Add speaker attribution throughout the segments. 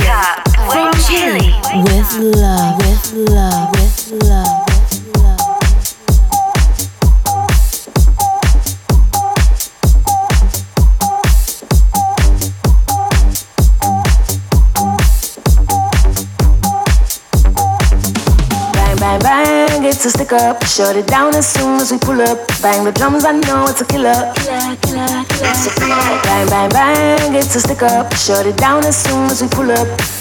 Speaker 1: Chile
Speaker 2: Chili.
Speaker 1: With love, with love, with love, with love.
Speaker 3: Bang, bang, bang, it's a stick up. Shut it down as soon as we pull up. Bang the drums, I know it's a killer. Bang, bang, bang, it's a stick up. Shut it down as soon as we pull up.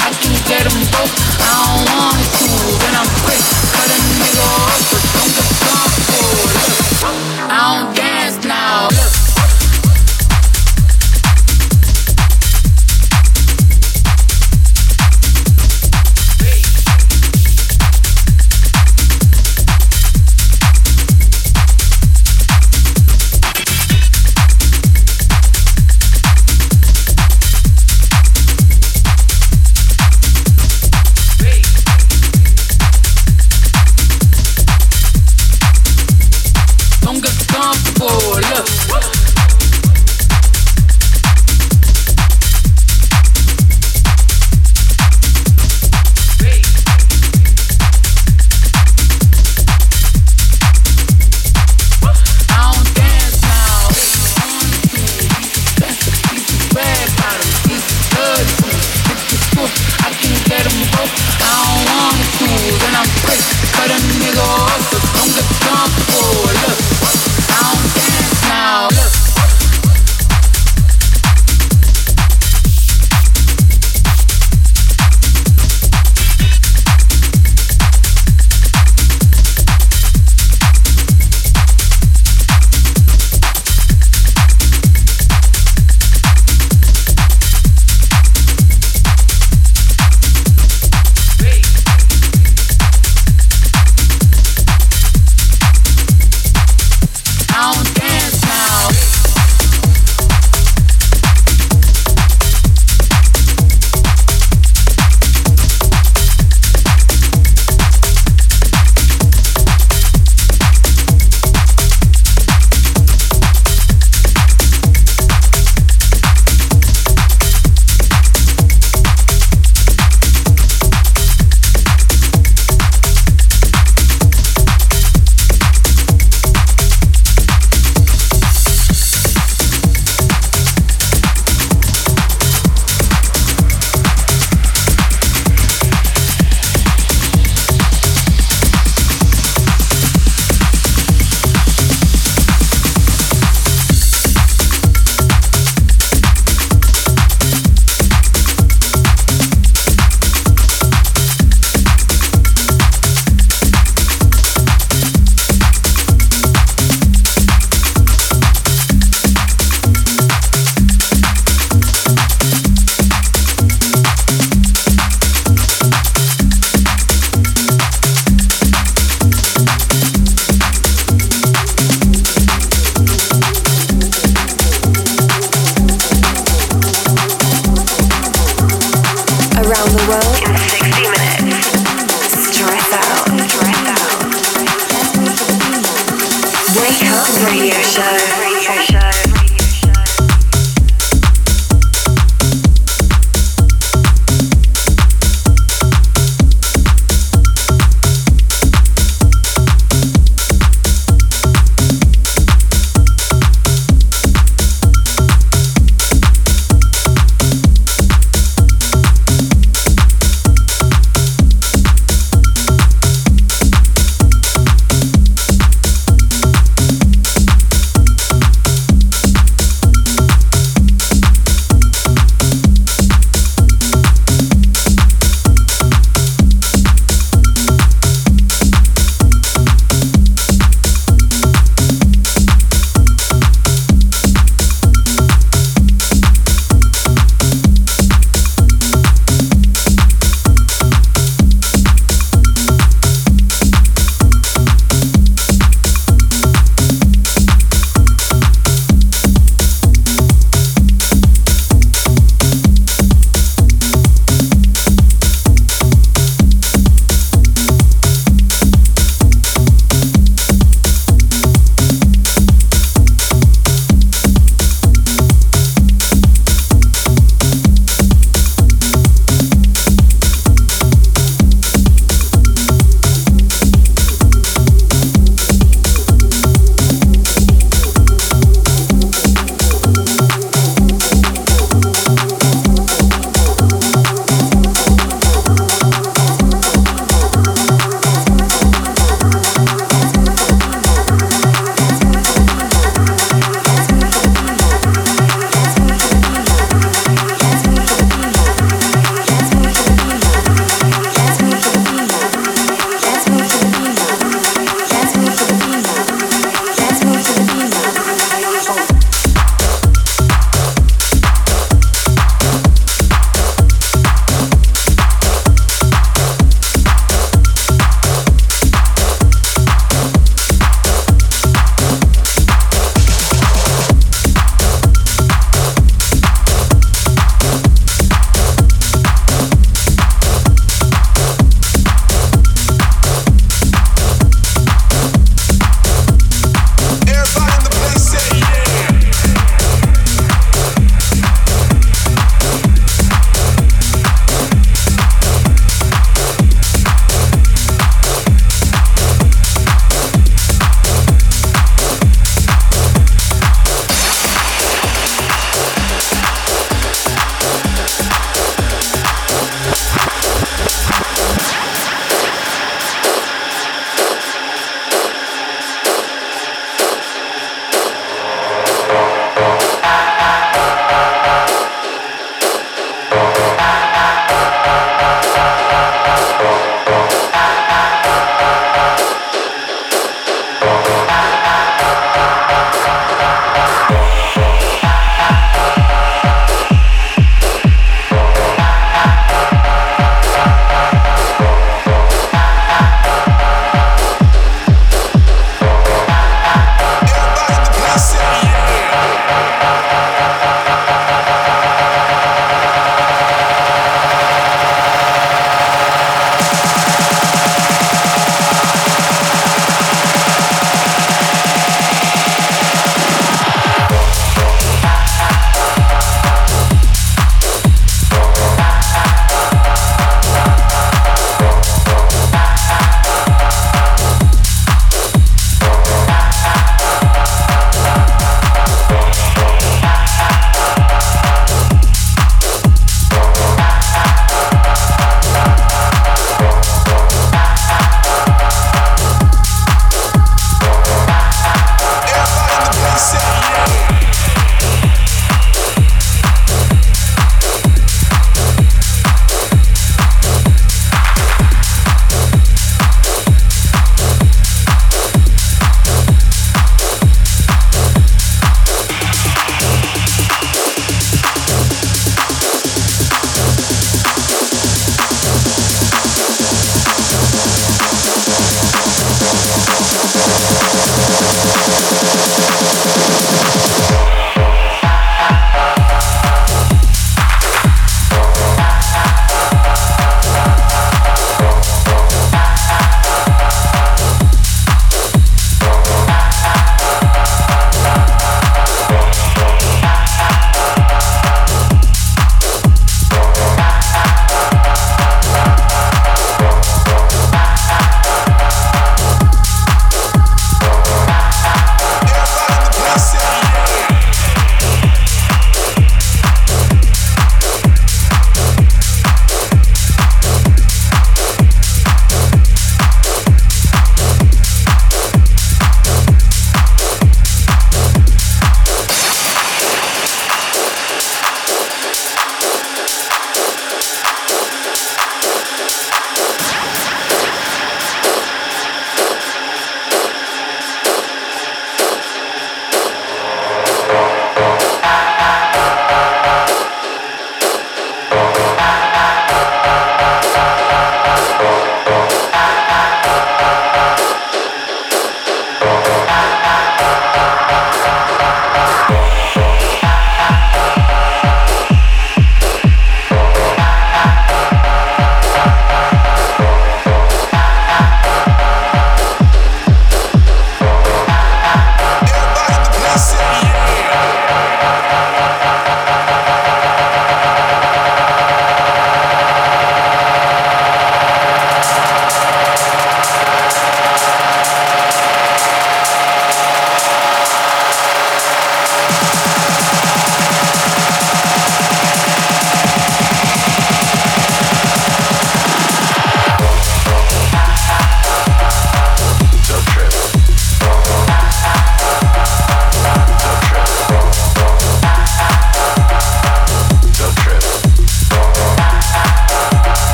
Speaker 4: I can get them both. I
Speaker 5: don't want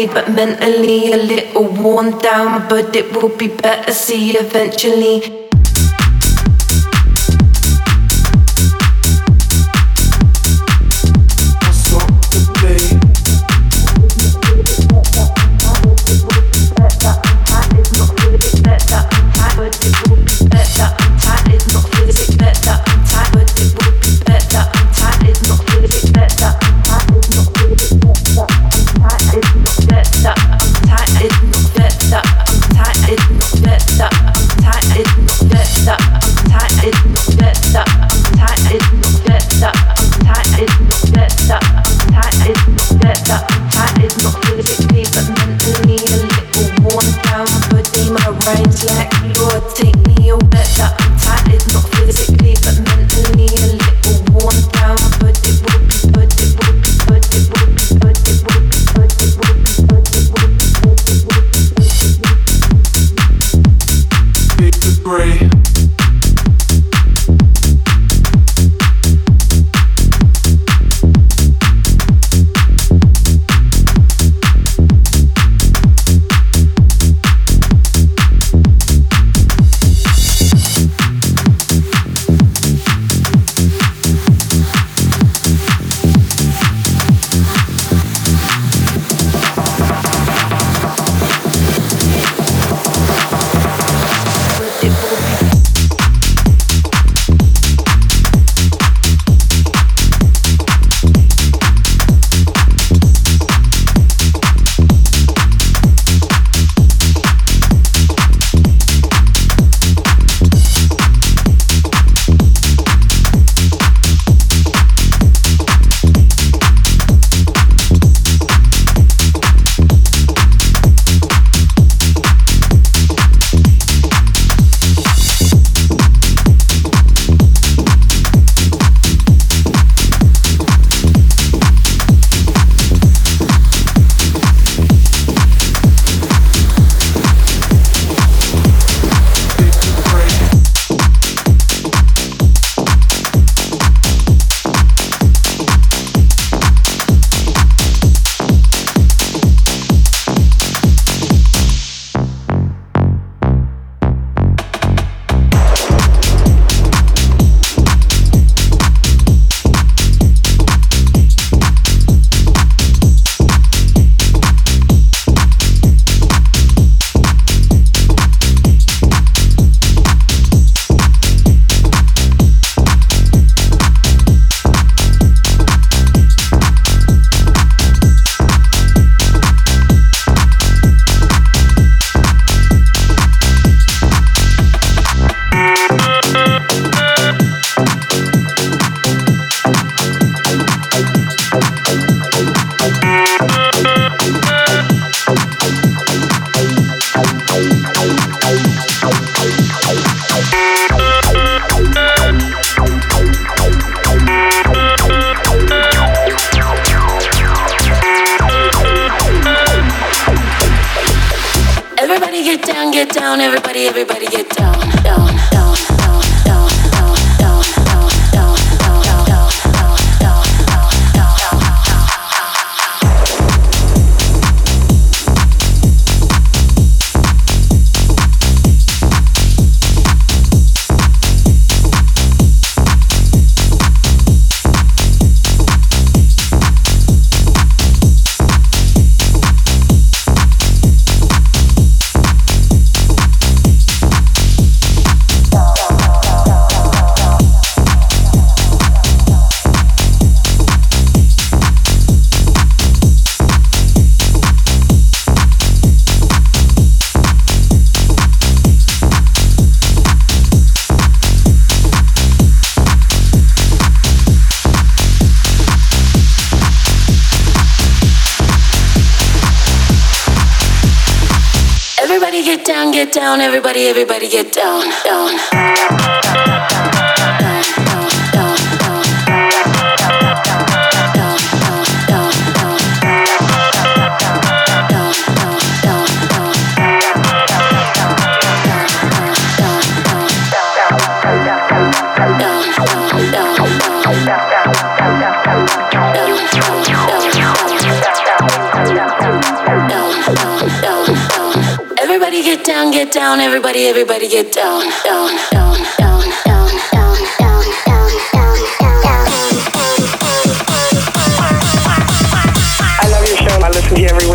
Speaker 5: physically but mentally a little worn down, but it will be better, see eventually.
Speaker 6: Down, everybody, everybody get down, down. Get down, everybody, everybody get down, down, down, down, down.
Speaker 7: I love your show. I listen to every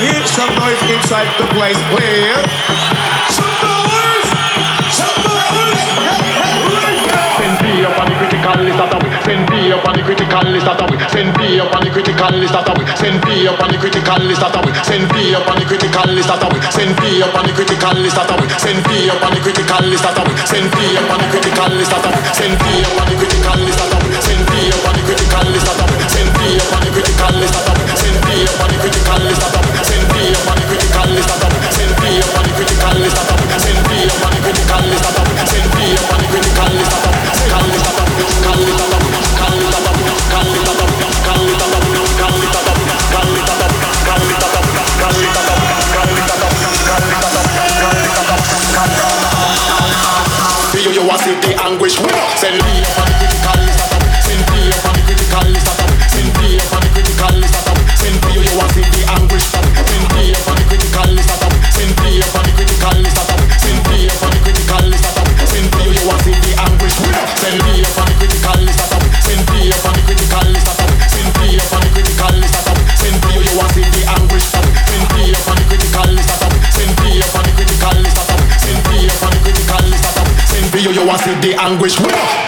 Speaker 8: hear some noise inside the place, please.
Speaker 9: Send P up on the critical list that we. Send P up on the critical list that we. Send P up on the critical list that we. Send P up on the critical list that we. Send P up on the critical list that we. Send P up on the critical list that we. Send P up on the critical list that we. Send P up on the critical list that we. Send P up on the critical list that we. Send P up on the critical list that we. Send P up on the critical list that we. Send up on the critical list free your body critical is that up. Send your critical up. Send your critical up. Send your critical I see the anguish.
Speaker 1: Winner.